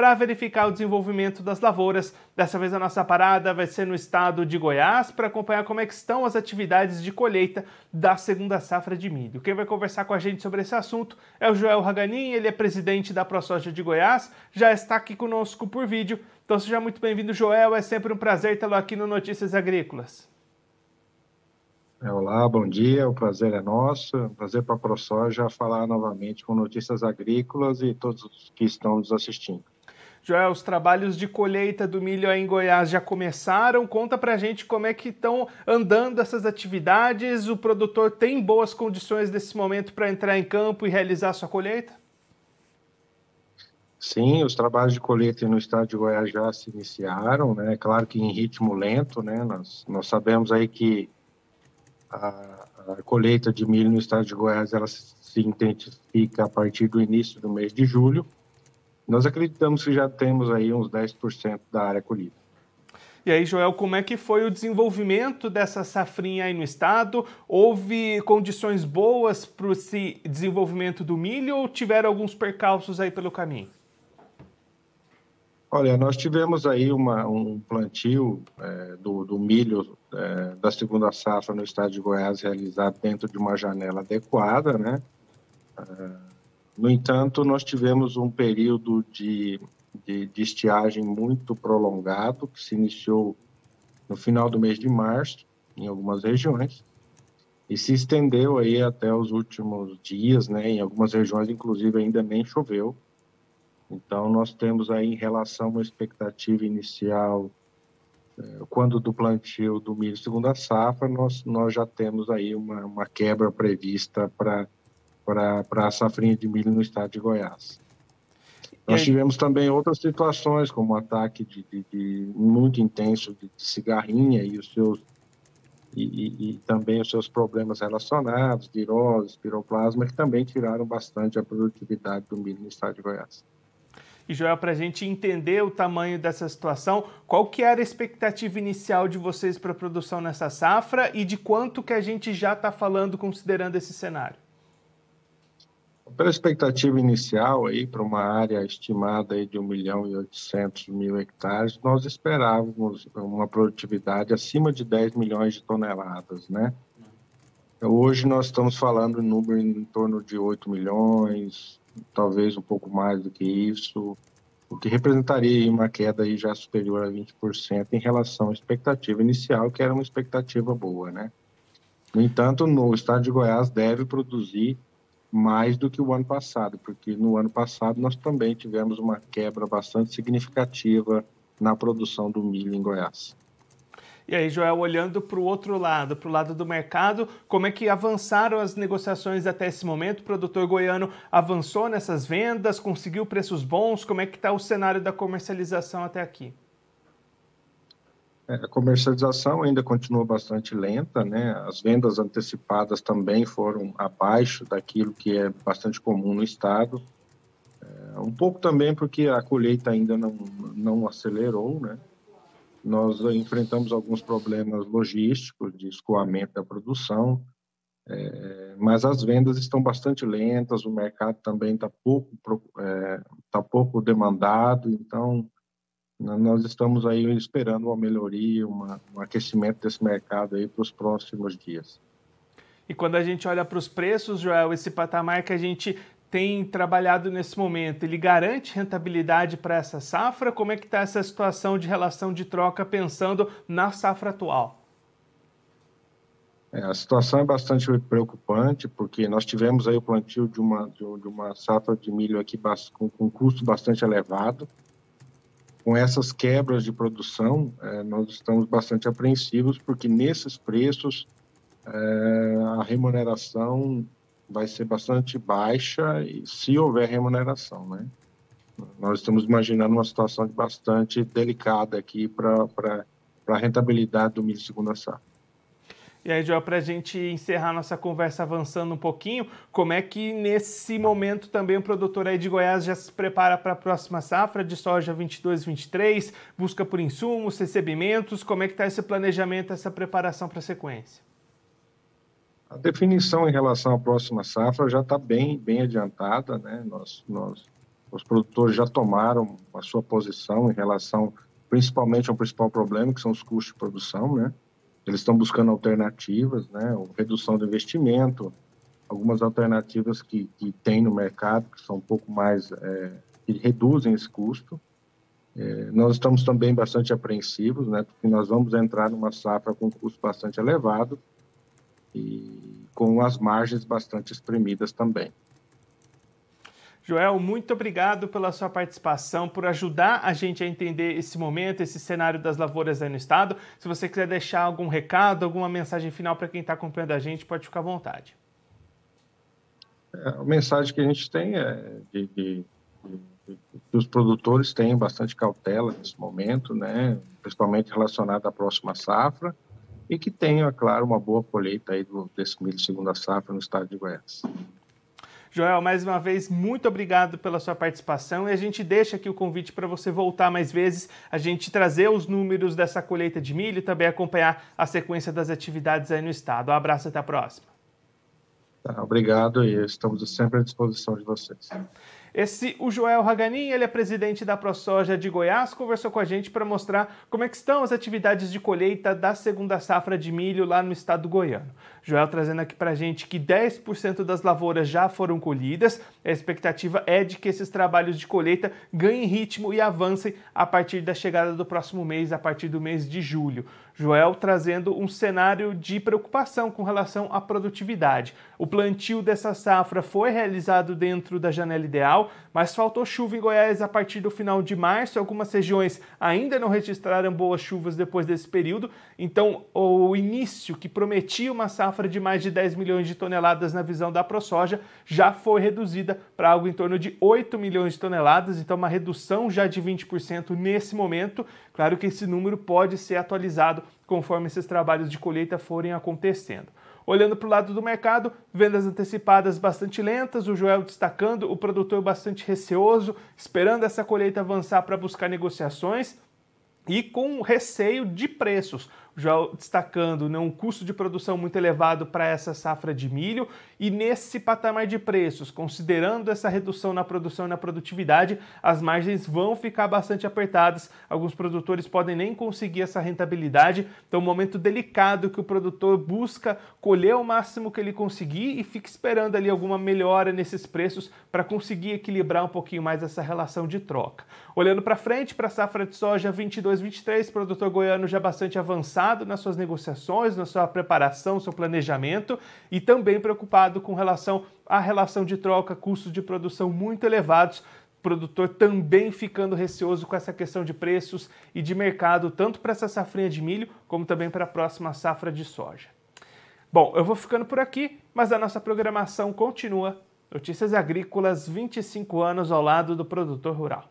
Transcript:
para verificar o desenvolvimento das lavouras. Dessa vez a nossa parada vai ser no estado de Goiás para acompanhar como é estão as atividades de colheita da segunda safra de milho. Quem vai conversar com a gente sobre esse assunto é o Joel Raganin, ele é presidente da ProSoja de Goiás, já está aqui conosco por vídeo. Então seja muito bem-vindo, Joel, é sempre um prazer tê-lo aqui no Notícias Agrícolas. É, olá, bom dia, o prazer é nosso, é prazer para a ProSoja falar novamente com Notícias Agrícolas e todos que estão nos assistindo. Joel, os trabalhos de colheita do milho aí em Goiás já começaram. Conta pra gente como é que estão andando essas atividades. O produtor tem boas condições nesse momento para entrar em campo e realizar sua colheita? Sim, os trabalhos de colheita no estado de Goiás já se iniciaram, né? Claro que em ritmo lento, né? Nós, nós sabemos aí que a, a colheita de milho no estado de Goiás ela se intensifica a partir do início do mês de julho nós acreditamos que já temos aí uns 10% da área colhida. E aí, Joel, como é que foi o desenvolvimento dessa safrinha aí no estado? Houve condições boas para esse desenvolvimento do milho ou tiveram alguns percalços aí pelo caminho? Olha, nós tivemos aí uma, um plantio é, do, do, milho é, da segunda safra no estado de Goiás realizado dentro de uma janela adequada, né? É, no entanto, nós tivemos um período de, de, de estiagem muito prolongado, que se iniciou no final do mês de março, em algumas regiões, e se estendeu aí até os últimos dias, né? Em algumas regiões, inclusive, ainda nem choveu. Então, nós temos aí, em relação à expectativa inicial, eh, quando do plantio do milho segunda safra, nós, nós já temos aí uma, uma quebra prevista para para a safrinha de milho no estado de Goiás. Nós tivemos também outras situações, como o ataque de, de, de muito intenso de, de, cigarrinha e os seus e, e, e, também os seus problemas relacionados, virose, piroplasma, que também tiraram bastante a produtividade do milho no estado de Goiás. E Joel, para a gente entender o tamanho dessa situação, qual que era a expectativa inicial de vocês para a produção nessa safra e de quanto que a gente já está falando considerando esse cenário? Pela expectativa inicial, aí, para uma área estimada aí de 1 milhão e 800 mil hectares, nós esperávamos uma produtividade acima de 10 milhões de toneladas, né? Hoje nós estamos falando em número em torno de 8 milhões, talvez um pouco mais do que isso, o que representaria uma queda aí já superior a 20% em relação à expectativa inicial, que era uma expectativa boa, né? No entanto, no estado de Goiás deve produzir mais do que o ano passado, porque no ano passado nós também tivemos uma quebra bastante significativa na produção do milho em Goiás. E aí, Joel, olhando para o outro lado, para o lado do mercado, como é que avançaram as negociações até esse momento? O produtor goiano avançou nessas vendas, conseguiu preços bons? Como é que está o cenário da comercialização até aqui? É, a comercialização ainda continua bastante lenta, né? As vendas antecipadas também foram abaixo daquilo que é bastante comum no estado. É, um pouco também porque a colheita ainda não, não acelerou, né? Nós enfrentamos alguns problemas logísticos de escoamento da produção, é, mas as vendas estão bastante lentas, o mercado também está pouco, é, tá pouco demandado, então nós estamos aí esperando uma melhoria, uma, um aquecimento desse mercado aí para os próximos dias. E quando a gente olha para os preços, Joel, esse patamar que a gente tem trabalhado nesse momento, ele garante rentabilidade para essa safra? Como é que está essa situação de relação de troca pensando na safra atual? É, a situação é bastante preocupante, porque nós tivemos aí o plantio de uma, de uma safra de milho aqui com, com custo bastante elevado, com essas quebras de produção, é, nós estamos bastante apreensivos, porque nesses preços é, a remuneração vai ser bastante baixa, e se houver remuneração, né? Nós estamos imaginando uma situação bastante delicada aqui para a rentabilidade do milho segunda safra. E aí, Joel, para a gente encerrar nossa conversa avançando um pouquinho, como é que nesse momento também o produtor aí de Goiás já se prepara para a próxima safra de soja 22-23, busca por insumos, recebimentos, como é que está esse planejamento, essa preparação para a sequência? A definição em relação à próxima safra já está bem, bem adiantada, né? Nós, nós, os produtores já tomaram a sua posição em relação, principalmente ao principal problema, que são os custos de produção, né? Eles estão buscando alternativas, né? Redução do investimento, algumas alternativas que, que tem no mercado, que são um pouco mais, é, que reduzem esse custo. É, nós estamos também bastante apreensivos, né? Porque nós vamos entrar numa safra com custo bastante elevado e com as margens bastante espremidas também. Joel, muito obrigado pela sua participação, por ajudar a gente a entender esse momento, esse cenário das lavouras aí no estado. Se você quiser deixar algum recado, alguma mensagem final para quem está acompanhando a gente, pode ficar à vontade. É, a mensagem que a gente tem é de, de, de, que os produtores tenham bastante cautela nesse momento, né, principalmente relacionado à próxima safra, e que tenham, é claro, uma boa colheita aí do, desse milho segunda safra no estado de Goiás. Joel, mais uma vez, muito obrigado pela sua participação e a gente deixa aqui o convite para você voltar mais vezes, a gente trazer os números dessa colheita de milho e também acompanhar a sequência das atividades aí no estado. Um abraço e até a próxima. Tá, obrigado e estamos sempre à disposição de vocês. Esse, o Joel Haganin, ele é presidente da ProSoja de Goiás, conversou com a gente para mostrar como é estão as atividades de colheita da segunda safra de milho lá no estado goiano. Joel trazendo aqui para a gente que 10% das lavouras já foram colhidas. A expectativa é de que esses trabalhos de colheita ganhem ritmo e avancem a partir da chegada do próximo mês, a partir do mês de julho. Joel trazendo um cenário de preocupação com relação à produtividade. O plantio dessa safra foi realizado dentro da janela ideal, mas faltou chuva em Goiás a partir do final de março. Algumas regiões ainda não registraram boas chuvas depois desse período, então o início que prometia uma safra de mais de 10 milhões de toneladas na visão da ProSoja já foi reduzida para algo em torno de 8 milhões de toneladas, então uma redução já de 20% nesse momento. Claro que esse número pode ser atualizado conforme esses trabalhos de colheita forem acontecendo. Olhando para o lado do mercado, vendas antecipadas bastante lentas, o Joel destacando o produtor bastante receoso, esperando essa colheita avançar para buscar negociações e com receio de preços já destacando né, um custo de produção muito elevado para essa safra de milho e nesse patamar de preços, considerando essa redução na produção e na produtividade, as margens vão ficar bastante apertadas. Alguns produtores podem nem conseguir essa rentabilidade. Então, é um momento delicado que o produtor busca colher o máximo que ele conseguir e fica esperando ali alguma melhora nesses preços para conseguir equilibrar um pouquinho mais essa relação de troca. Olhando para frente, para a safra de soja 22-23, produtor goiano já bastante avançado nas suas negociações, na sua preparação, seu planejamento e também preocupado com relação à relação de troca, custos de produção muito elevados, produtor também ficando receoso com essa questão de preços e de mercado, tanto para essa safrinha de milho, como também para a próxima safra de soja. Bom, eu vou ficando por aqui, mas a nossa programação continua. Notícias Agrícolas, 25 anos ao lado do produtor rural.